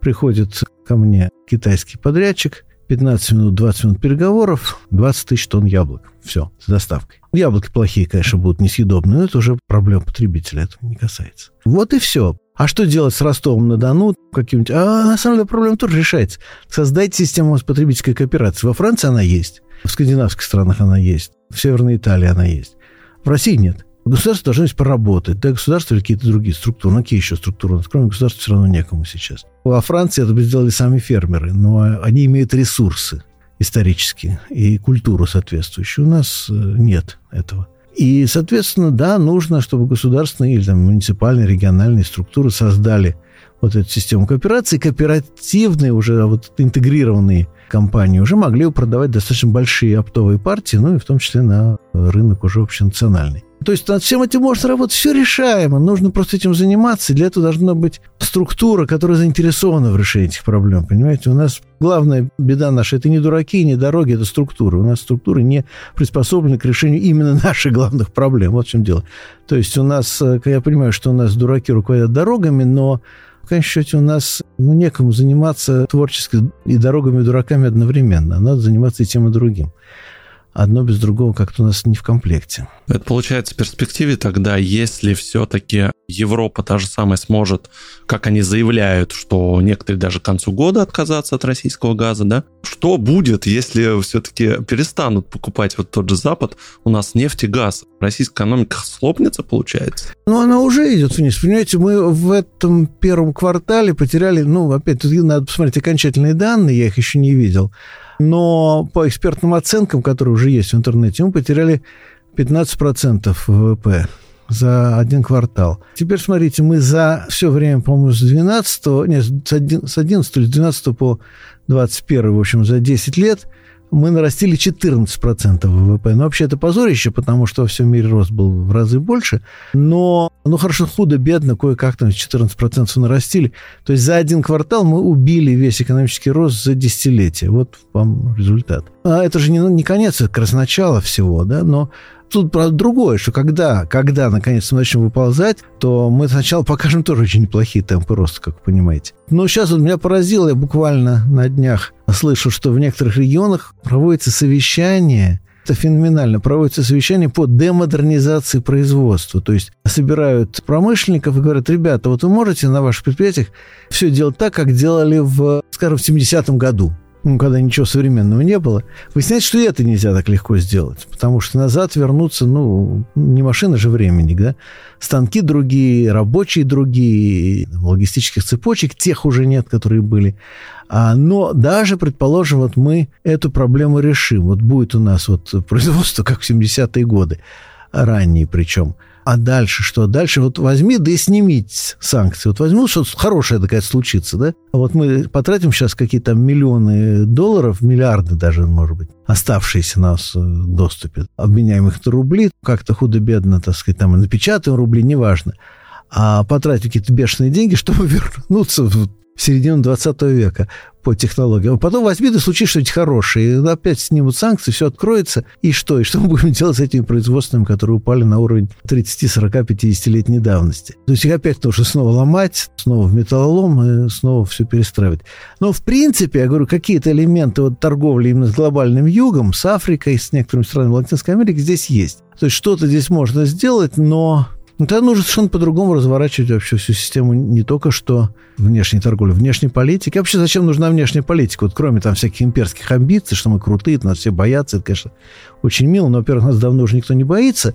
Приходит ко мне китайский подрядчик, 15 минут, 20 минут переговоров, 20 тысяч тонн яблок. Все, с доставкой. Яблоки плохие, конечно, будут несъедобные, но это уже проблема потребителя, это не касается. Вот и все. А что делать с Ростовом-на-Дону каким-нибудь? А на самом деле проблема тоже решается. Создайте систему потребительской кооперации. Во Франции она есть, в скандинавских странах она есть, в Северной Италии она есть. В России нет. Государство должно здесь поработать. Да, государство или какие-то другие структуры. Ну, какие еще структуры? Кроме государства все равно некому сейчас. Во Франции это бы сделали сами фермеры, но они имеют ресурсы исторические и культуру соответствующую. У нас э, нет этого. И, соответственно, да, нужно, чтобы государственные или там, муниципальные, региональные структуры создали вот эту систему кооперации. Кооперативные уже вот интегрированные компании уже могли продавать достаточно большие оптовые партии, ну и в том числе на рынок уже общенациональный. То есть над всем этим можно работать, все решаемо, нужно просто этим заниматься, для этого должна быть структура, которая заинтересована в решении этих проблем, понимаете? У нас главная беда наша – это не дураки, не дороги, это структура. У нас структуры не приспособлены к решению именно наших главных проблем, вот в чем дело. То есть у нас, э, я понимаю, что у нас дураки руководят дорогами, но в конечном счете у нас ну, некому заниматься творческой и дорогами, и дураками одновременно. Надо заниматься и тем, и другим. Одно без другого как-то у нас не в комплекте. Это получается в перспективе тогда, если все-таки Европа та же самая сможет, как они заявляют, что некоторые даже к концу года отказаться от российского газа, да? Что будет, если все-таки перестанут покупать вот тот же Запад? У нас нефть и газ. Российская экономика слопнется, получается? Ну, она уже идет вниз. Понимаете, мы в этом первом квартале потеряли, ну, опять, тут надо посмотреть окончательные данные, я их еще не видел. Но по экспертным оценкам, которые уже есть в интернете, мы потеряли 15% ВВП за один квартал. Теперь смотрите, мы за все время, по-моему, с 12, нет, с 11 или с 12 по 21, в общем, за 10 лет мы нарастили 14% ВВП. Ну, вообще, это позорище, потому что во всем мире рост был в разы больше. Но, ну, хорошо, худо-бедно, кое-как там 14% нарастили. То есть за один квартал мы убили весь экономический рост за десятилетие. Вот вам результат. А это же не, не конец, это как раз начало всего, да, но тут, правда, другое, что когда, когда наконец мы начнем выползать, то мы сначала покажем тоже очень неплохие темпы роста, как вы понимаете. Но сейчас вот меня поразило, я буквально на днях слышу, что в некоторых регионах проводится совещание это феноменально. Проводится совещание по демодернизации производства. То есть собирают промышленников и говорят, ребята, вот вы можете на ваших предприятиях все делать так, как делали в, скажем, в 70-м году ну, когда ничего современного не было, выясняется, что это нельзя так легко сделать, потому что назад вернуться, ну, не машина же времени, да, станки другие, рабочие другие, логистических цепочек тех уже нет, которые были. А, но даже, предположим, вот мы эту проблему решим, вот будет у нас вот производство, как в 70-е годы, ранние причем – а дальше что? Дальше вот возьми, да и сними санкции. Вот возьму, что хорошее такая случится, да? А вот мы потратим сейчас какие-то миллионы долларов, миллиарды даже, может быть, оставшиеся на нас э, доступе. Обменяем их на рубли, как-то худо-бедно, так сказать, там, напечатаем рубли, неважно. А потратить какие-то бешеные деньги, чтобы вернуться в середину 20 века по технологиям. А потом возьми да случись что-нибудь хорошее. И опять снимут санкции, все откроется. И что? И что мы будем делать с этими производствами, которые упали на уровень 30, 40, 50-летней давности? То есть их опять нужно снова ломать, снова в металлолом и снова все перестраивать. Но в принципе, я говорю, какие-то элементы вот торговли именно с глобальным югом, с Африкой, с некоторыми странами Латинской Америки здесь есть. То есть что-то здесь можно сделать, но ну, тогда нужно совершенно по-другому разворачивать вообще всю систему не только что внешней торговли, внешней политики. Вообще, зачем нужна внешняя политика? Вот кроме там всяких имперских амбиций, что мы крутые, нас все боятся, это, конечно, очень мило, но, во-первых, нас давно уже никто не боится,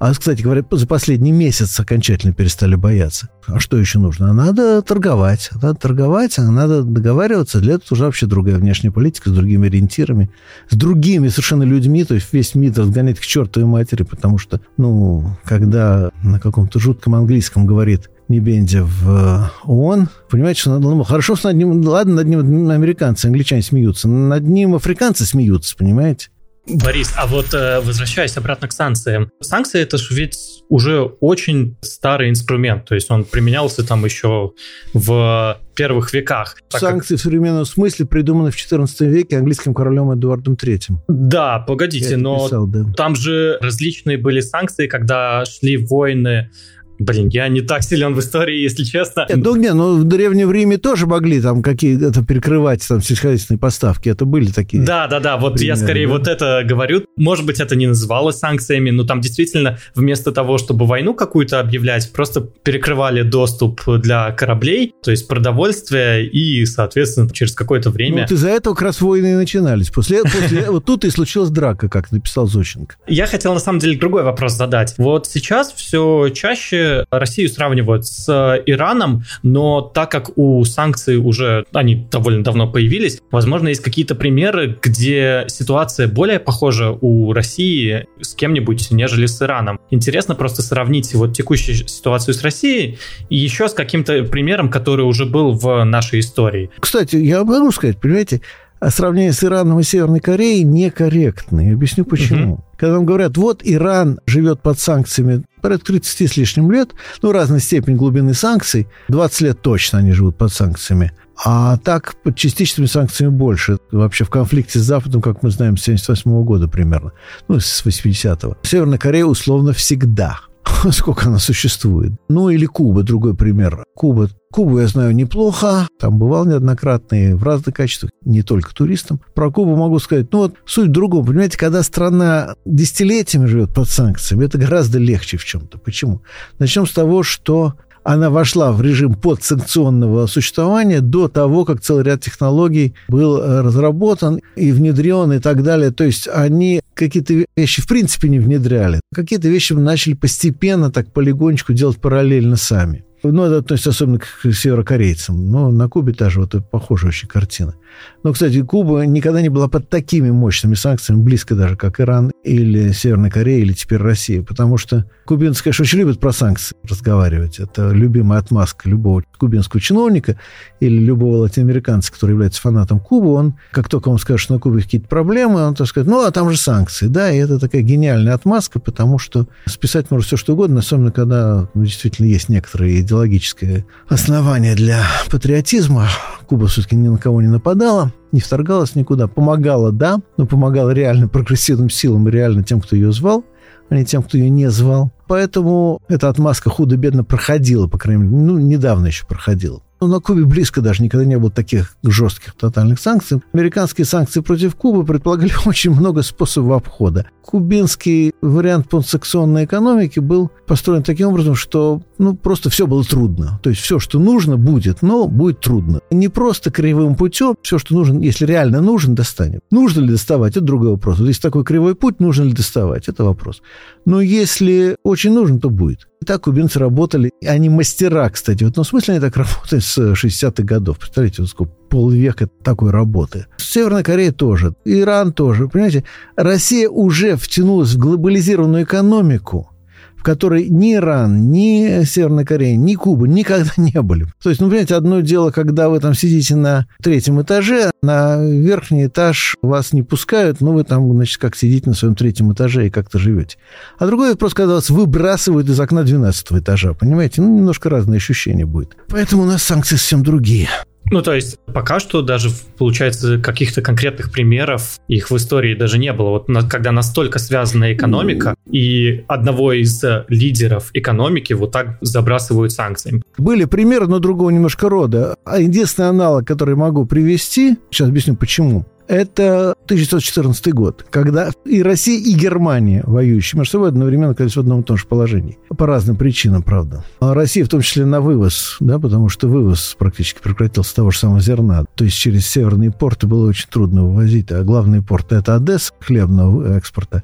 а, кстати говоря, за последний месяц окончательно перестали бояться. А что еще нужно? А надо торговать. Надо торговать, а надо договариваться. Для этого уже вообще другая внешняя политика с другими ориентирами, с другими совершенно людьми. То есть весь мир разгонять к чертовой матери, потому что, ну, когда на каком-то жутком английском говорит Небенди в э, ООН, понимаете, что ну, хорошо, что над ним, ладно, над ним американцы, англичане смеются, над ним африканцы смеются, понимаете? Борис, а вот э, возвращаясь обратно к санкциям. Санкции это же ведь уже очень старый инструмент, то есть он применялся там еще в первых веках. Санкции как... в современном смысле придуманы в XIV веке английским королем Эдуардом III. Да, погодите, но писал, да. там же различные были санкции, когда шли войны Блин, я не так силен в истории, если честно. Нет, ну где, ну в Древнем Риме тоже могли там какие-то перекрывать там сельскохозяйственные поставки, это были такие. Да, да, да, вот примеры, я скорее да? вот это говорю. Может быть, это не называлось санкциями, но там действительно вместо того, чтобы войну какую-то объявлять, просто перекрывали доступ для кораблей, то есть продовольствие, и, соответственно, через какое-то время... Ну, вот из-за этого как раз войны и начинались. После, после вот тут и случилась драка, как написал Зощенко. Я хотел, на самом деле, другой вопрос задать. Вот сейчас все чаще Россию сравнивают с э, Ираном, но так как у санкций уже, они довольно давно появились, возможно, есть какие-то примеры, где ситуация более похожа у России с кем-нибудь, нежели с Ираном. Интересно просто сравнить вот текущую ситуацию с Россией и еще с каким-то примером, который уже был в нашей истории. Кстати, я могу сказать, понимаете, сравнение с Ираном и Северной Кореей некорректно. Я объясню почему. Угу. Когда вам говорят, вот Иран живет под санкциями порядка 30 с лишним лет, ну, разной степени глубины санкций, 20 лет точно они живут под санкциями. А так, под частичными санкциями больше. Вообще в конфликте с Западом, как мы знаем, с 78 года примерно. Ну, с 80-го. Северная Корея условно всегда сколько она существует. Ну или Куба, другой пример. Куба. Кубу я знаю неплохо, там бывал неоднократно и в разных качествах, не только туристам. Про Кубу могу сказать, ну вот суть в другом. Понимаете, когда страна десятилетиями живет под санкциями, это гораздо легче в чем-то. Почему? Начнем с того, что она вошла в режим подсанкционного существования до того, как целый ряд технологий был э, разработан и внедрен и так далее. То есть они какие-то вещи в принципе не внедряли. Какие-то вещи начали постепенно, так полигончику делать параллельно сами. Ну, это относится особенно к северокорейцам. Но на Кубе тоже вот похожая очень картина. Но, кстати, Куба никогда не была под такими мощными санкциями, близко даже, как Иран или Северная Корея, или теперь Россия. Потому что кубинцы, конечно, очень любят про санкции разговаривать. Это любимая отмазка любого кубинского чиновника или любого латиноамериканца, который является фанатом Кубы. Он, как только он скажет, что на Кубе какие-то проблемы, он так сказать, ну, а там же санкции. Да, и это такая гениальная отмазка, потому что списать можно все, что угодно, особенно когда ну, действительно есть некоторые идеологические основания для патриотизма. Куба все-таки ни на кого не нападала, не вторгалась никуда. Помогала, да, но помогала реально прогрессивным силам реально тем, кто ее звал, а не тем, кто ее не звал. Поэтому эта отмазка худо-бедно проходила, по крайней мере, ну, недавно еще проходила. Но на Кубе близко даже никогда не было таких жестких тотальных санкций. Американские санкции против Кубы предполагали очень много способов обхода. Кубинский вариант постсанкционной экономики был построен таким образом, что ну, просто все было трудно. То есть все, что нужно, будет, но будет трудно. Не просто кривым путем, все, что нужно, если реально нужен, достанет. Нужно ли доставать, это другой вопрос. Вот если такой кривой путь, нужно ли доставать, это вопрос. Но если очень нужен, то будет. И так кубинцы работали. Они мастера, кстати. В смысле они так работают с 60-х годов. Представляете, вот сколько полвека такой работы. Северная Корея тоже, Иран тоже. Понимаете, Россия уже втянулась в глобализированную экономику, в которой ни Иран, ни Северная Корея, ни Куба никогда не были. То есть, ну, понимаете, одно дело, когда вы там сидите на третьем этаже, на верхний этаж вас не пускают, но вы там, значит, как сидите на своем третьем этаже и как-то живете. А другое просто, вас выбрасывают из окна 12 этажа, понимаете? Ну, немножко разные ощущения будет. Поэтому у нас санкции совсем другие. Ну, то есть, пока что даже, получается, каких-то конкретных примеров их в истории даже не было. Вот когда настолько связана экономика, и одного из лидеров экономики вот так забрасывают санкциями. Были примеры, но другого немножко рода. А единственный аналог, который могу привести, сейчас объясню почему это 1914 год, когда и Россия, и Германия, воюющие между собой, одновременно оказались в одном и том же положении. По разным причинам, правда. А Россия в том числе на вывоз, да, потому что вывоз практически прекратился того же самого зерна. То есть через северные порты было очень трудно вывозить, а главный порт – это Одесса, хлебного экспорта.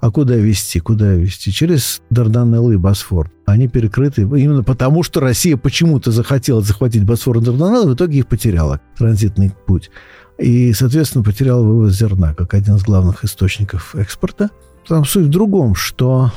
А куда везти? Куда везти? Через Дарданеллы и Босфор. Они перекрыты именно потому, что Россия почему-то захотела захватить Босфор и Дарданеллы, в итоге их потеряла. Транзитный путь и, соответственно, потерял вывоз зерна как один из главных источников экспорта. Там суть в другом, что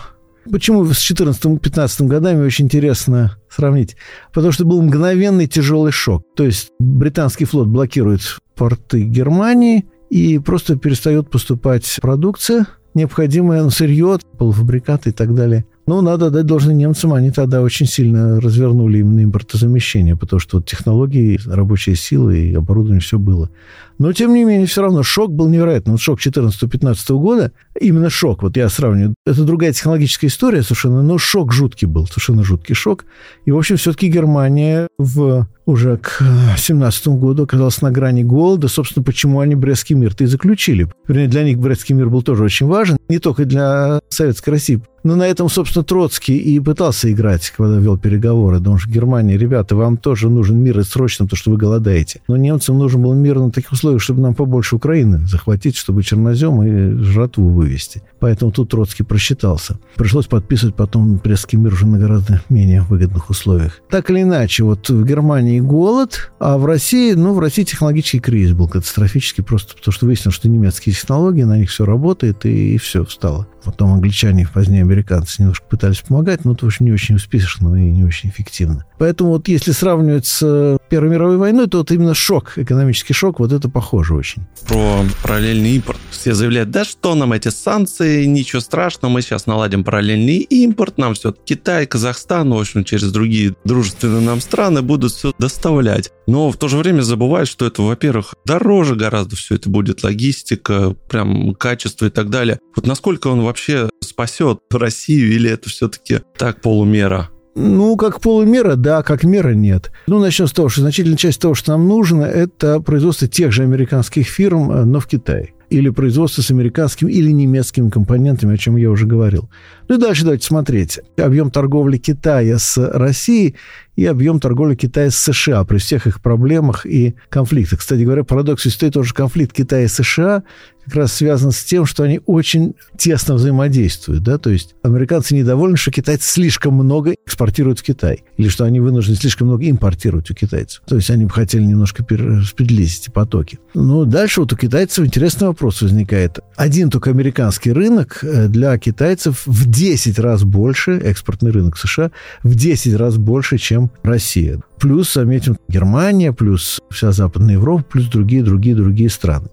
Почему с 14-15 годами очень интересно сравнить? Потому что был мгновенный тяжелый шок. То есть британский флот блокирует порты Германии и просто перестает поступать продукция, необходимое сырье, полуфабрикаты и так далее. Ну, надо дать должное немцам, они тогда очень сильно развернули именно импортозамещение, потому что вот технологии, рабочие силы и оборудование, все было. Но, тем не менее, все равно шок был невероятный. Вот шок 14-15 года, именно шок, вот я сравниваю, это другая технологическая история совершенно, но шок жуткий был, совершенно жуткий шок. И, в общем, все-таки Германия в уже к 17 году оказалась на грани голода. Собственно, почему они Брестский мир-то и заключили. Вернее, для них Брестский мир был тоже очень важен, не только для Советской России. Но на этом, собственно, Троцкий и пытался играть, когда вел переговоры. Потому что Германия, ребята, вам тоже нужен мир и срочно, то, что вы голодаете. Но немцам нужен был мир на таких условиях, чтобы нам побольше Украины захватить, чтобы чернозем и жратву вывести. Поэтому тут Троцкий просчитался. Пришлось подписывать потом Брестский мир уже на гораздо менее выгодных условиях. Так или иначе, вот в Германии голод, а в России, ну, в России технологический кризис был катастрофический, просто потому что выяснилось, что немецкие технологии, на них все работает, и, и все, встало. Потом англичане, позднее американцы немножко пытались помогать, но это уж не очень успешно и не очень эффективно. Поэтому вот если сравнивать с Первой мировой войной, то вот именно шок, экономический шок, вот это похоже очень. Про параллельный импорт. Все заявляют, да что нам эти санкции, ничего страшного, мы сейчас наладим параллельный импорт, нам все Китай, Казахстан, в общем, через другие дружественные нам страны будут все доставлять. Но в то же время забывают, что это, во-первых, дороже гораздо все это будет, логистика, прям качество и так далее. Вот насколько он вообще спасет Россию или это все-таки так полумера? Ну, как полумера, да, как мера нет. Ну, начнем с того, что значительная часть того, что нам нужно, это производство тех же американских фирм, э, но в Китае или производство с американскими или немецкими компонентами, о чем я уже говорил. Ну и дальше давайте смотреть. Объем торговли Китая с Россией и объем торговли Китая с США при всех их проблемах и конфликтах. Кстати говоря, парадокс стоит тоже конфликт Китая и США как раз связан с тем, что они очень тесно взаимодействуют. Да? То есть американцы недовольны, что китайцы слишком много экспортируют в Китай. Или что они вынуждены слишком много импортировать у китайцев. То есть они бы хотели немножко перераспределить эти потоки. Ну, дальше вот у китайцев интересный вопрос возникает. Один только американский рынок э, для китайцев в 10 раз больше, экспортный рынок США, в 10 раз больше, чем Россия. Плюс, заметим, Германия, плюс вся Западная Европа, плюс другие, другие, другие страны.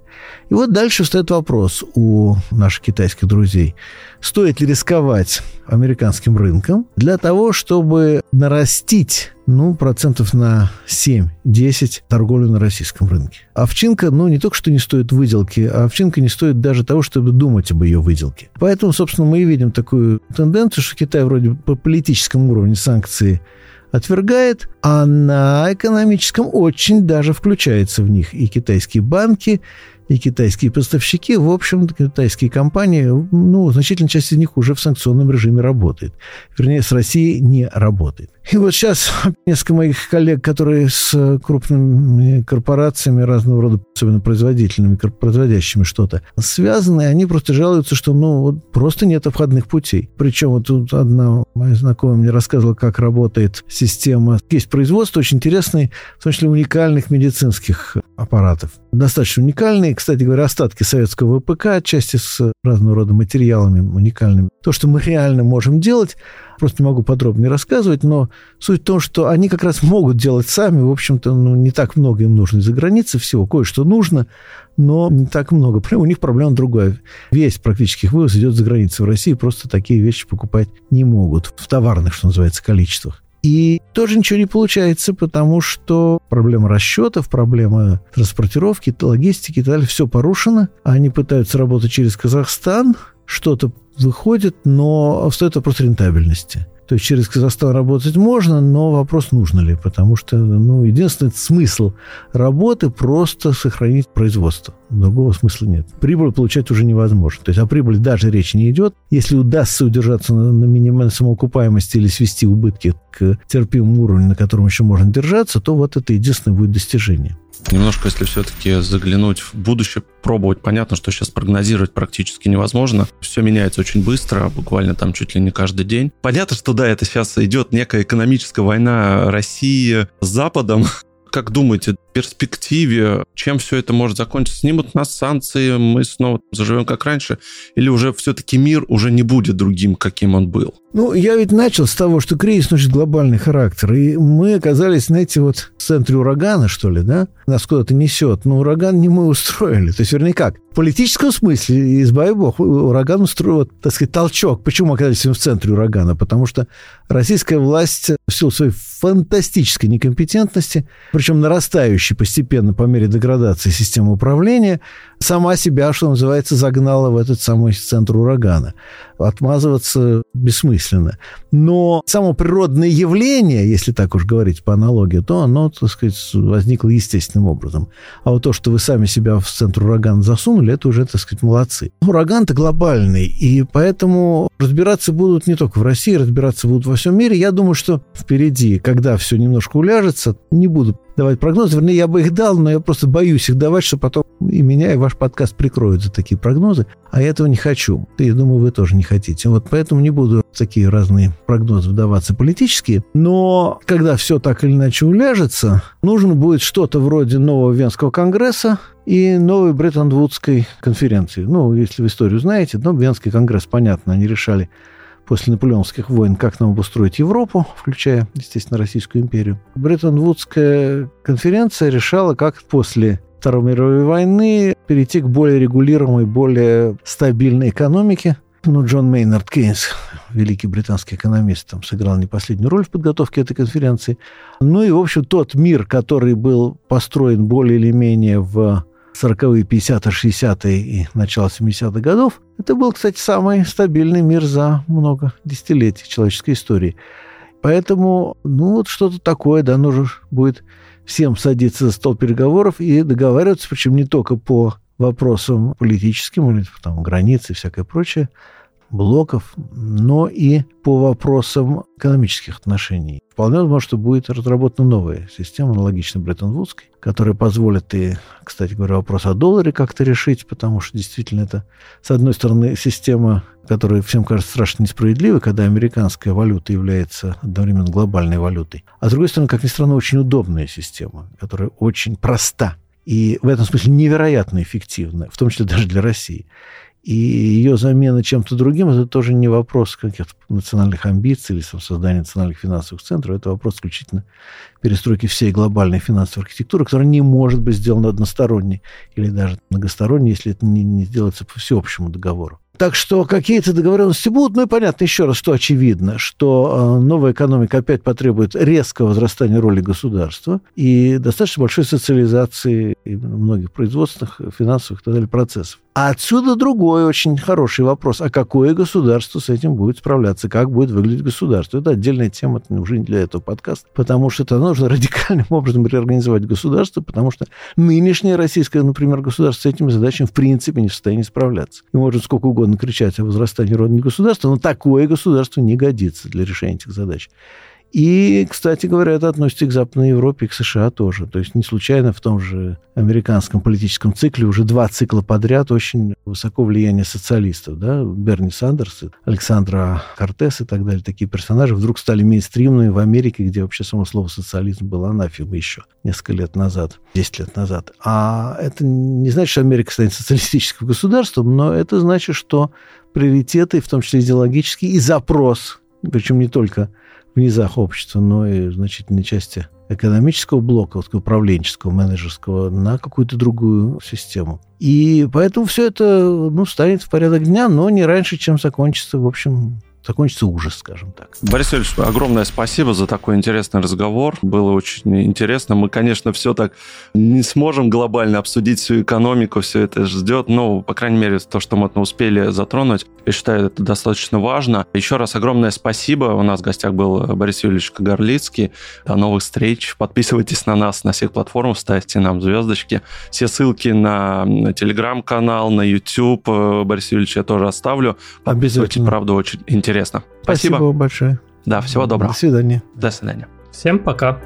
И вот дальше встает вопрос у наших китайских друзей. Стоит ли рисковать американским рынком для того, чтобы нарастить ну, процентов на 7-10 торговлю на российском рынке. Овчинка, ну, не только что не стоит выделки, а овчинка не стоит даже того, чтобы думать об ее выделке. Поэтому, собственно, мы и видим такую тенденцию, что Китай вроде по политическому уровню санкции отвергает, а на экономическом очень даже включается в них. И китайские банки, и китайские поставщики, в общем, китайские компании, ну, значительная часть из них уже в санкционном режиме работает. Вернее, с Россией не работает. И вот сейчас несколько моих коллег, которые с крупными корпорациями разного рода, особенно производительными, производящими что-то, связаны, они просто жалуются, что ну вот просто нет обходных путей. Причем вот тут одна моя знакомая мне рассказывала, как работает система. Есть производство очень интересное, в том числе уникальных медицинских аппаратов. Достаточно уникальные, кстати говоря, остатки советского ВПК, отчасти с разного рода материалами уникальными. То, что мы реально можем делать, просто не могу подробнее рассказывать, но суть в том, что они как раз могут делать сами. В общем-то, ну, не так много им нужно из-за границы всего. Кое-что нужно, но не так много. У них проблема другая. Весь практически вывоз идет за границу. В России просто такие вещи покупать не могут. В товарных, что называется, количествах. И тоже ничего не получается, потому что проблема расчетов, проблема транспортировки, логистики и так далее, все порушено. Они пытаются работать через Казахстан, что-то выходит, но стоит вопрос рентабельности. То есть через Казахстан работать можно, но вопрос, нужно ли, потому что ну, единственный смысл работы просто сохранить производство. Другого смысла нет. Прибыль получать уже невозможно. То есть о прибыли даже речи не идет. Если удастся удержаться на, на минимальной самоокупаемости или свести убытки к терпимому уровню, на котором еще можно держаться, то вот это единственное будет достижение. Немножко, если все-таки заглянуть в будущее, пробовать, понятно, что сейчас прогнозировать практически невозможно. Все меняется очень быстро, буквально там чуть ли не каждый день. Понятно, что да, это сейчас идет некая экономическая война России с Западом, как думаете, в перспективе, чем все это может закончиться? Снимут нас санкции, мы снова заживем как раньше? Или уже все-таки мир уже не будет другим, каким он был? Ну, я ведь начал с того, что кризис носит глобальный характер. И мы оказались, знаете, вот в центре урагана, что ли, да? Нас куда-то несет. Но ураган не мы устроили. То есть, вернее, как? Политическом смысле, избави бог, ураган устроил, так сказать, толчок. Почему оказались в центре урагана? Потому что российская власть в силу своей фантастической некомпетентности, причем нарастающей постепенно по мере деградации системы управления, сама себя, что называется, загнала в этот самый центр урагана. Отмазываться бессмысленно. Но само природное явление, если так уж говорить по аналогии, то оно, так сказать, возникло естественным образом. А вот то, что вы сами себя в центр урагана засунули, это уже, так сказать, молодцы. Ураган-то глобальный, и поэтому разбираться будут не только в России, разбираться будут во всем мире. Я думаю, что впереди, когда все немножко уляжется, не буду давать прогнозы. Вернее, я бы их дал, но я просто боюсь их давать, что потом и меня, и ваш подкаст прикроют за такие прогнозы. А я этого не хочу. И я думаю, вы тоже не хотите. Вот поэтому не буду в такие разные прогнозы вдаваться политические. Но когда все так или иначе уляжется, нужно будет что-то вроде нового Венского конгресса и новой Бреттон-Вудской конференции. Ну, если вы историю знаете, но Венский конгресс, понятно, они решали после наполеонских войн, как нам обустроить Европу, включая, естественно, Российскую империю. Бреттон-Вудская конференция решала, как после Второй мировой войны перейти к более регулируемой, более стабильной экономике. Ну, Джон Мейнард Кейнс, великий британский экономист, там сыграл не последнюю роль в подготовке этой конференции. Ну и, в общем, тот мир, который был построен более или менее в 40-е, 50-е, 60-е и начало 70-х годов, это был, кстати, самый стабильный мир за много десятилетий человеческой истории. Поэтому, ну, вот что-то такое, да, нужно будет всем садиться за стол переговоров и договариваться, причем не только по вопросам политическим или там границы и всякое прочее, блоков, но и по вопросам экономических отношений. Вполне возможно, что будет разработана новая система, аналогичная Бреттон-Вудской, которая позволит и, кстати говоря, вопрос о долларе как-то решить, потому что действительно это, с одной стороны, система, которая всем кажется страшно несправедливой, когда американская валюта является одновременно глобальной валютой, а с другой стороны, как ни странно, очень удобная система, которая очень проста и в этом смысле невероятно эффективна, в том числе даже для России. И ее замена чем-то другим, это тоже не вопрос каких-то национальных амбиций или создания национальных финансовых центров. Это вопрос исключительно перестройки всей глобальной финансовой архитектуры, которая не может быть сделана односторонней или даже многосторонней, если это не, не сделается по всеобщему договору. Так что какие-то договоренности будут. Ну и понятно еще раз, что очевидно, что э, новая экономика опять потребует резкого возрастания роли государства и достаточно большой социализации многих производственных, финансовых и так далее процессов. А отсюда другой очень хороший вопрос. А какое государство с этим будет справляться? Как будет выглядеть государство? Это отдельная тема, это уже не для этого подкаста. Потому что это нужно радикальным образом реорганизовать государство, потому что нынешнее российское, например, государство с этими задачами в принципе не в состоянии справляться. И может сколько угодно кричать о возрастании рода государства, но такое государство не годится для решения этих задач. И, кстати говоря, это относится и к Западной Европе, и к США тоже. То есть не случайно в том же американском политическом цикле уже два цикла подряд очень высоко влияние социалистов. Да? Берни Сандерс, Александра Кортес и так далее. Такие персонажи вдруг стали мейнстримными в Америке, где вообще само слово социализм было анафемой еще несколько лет назад, 10 лет назад. А это не значит, что Америка станет социалистическим государством, но это значит, что приоритеты, в том числе идеологические, и запрос, причем не только в низах общества, но и в значительной части экономического блока, вот, управленческого, менеджерского, на какую-то другую систему. И поэтому все это ну, станет в порядок дня, но не раньше, чем закончится, в общем, закончится ужас, скажем так. Борис Ильич, огромное спасибо за такой интересный разговор. Было очень интересно. Мы, конечно, все так не сможем глобально обсудить всю экономику, все это ждет, но, по крайней мере, то, что мы успели затронуть, я считаю, это достаточно важно. Еще раз огромное спасибо. У нас в гостях был Борис Юрьевич Кагарлицкий. До новых встреч. Подписывайтесь на нас на всех платформах, ставьте нам звездочки. Все ссылки на телеграм-канал, на YouTube э, Борис Юрьевич я тоже оставлю. Обязательно. Правда, очень интересно. Спасибо, Спасибо большое. Да, всего доброго. До свидания. До свидания. Всем пока.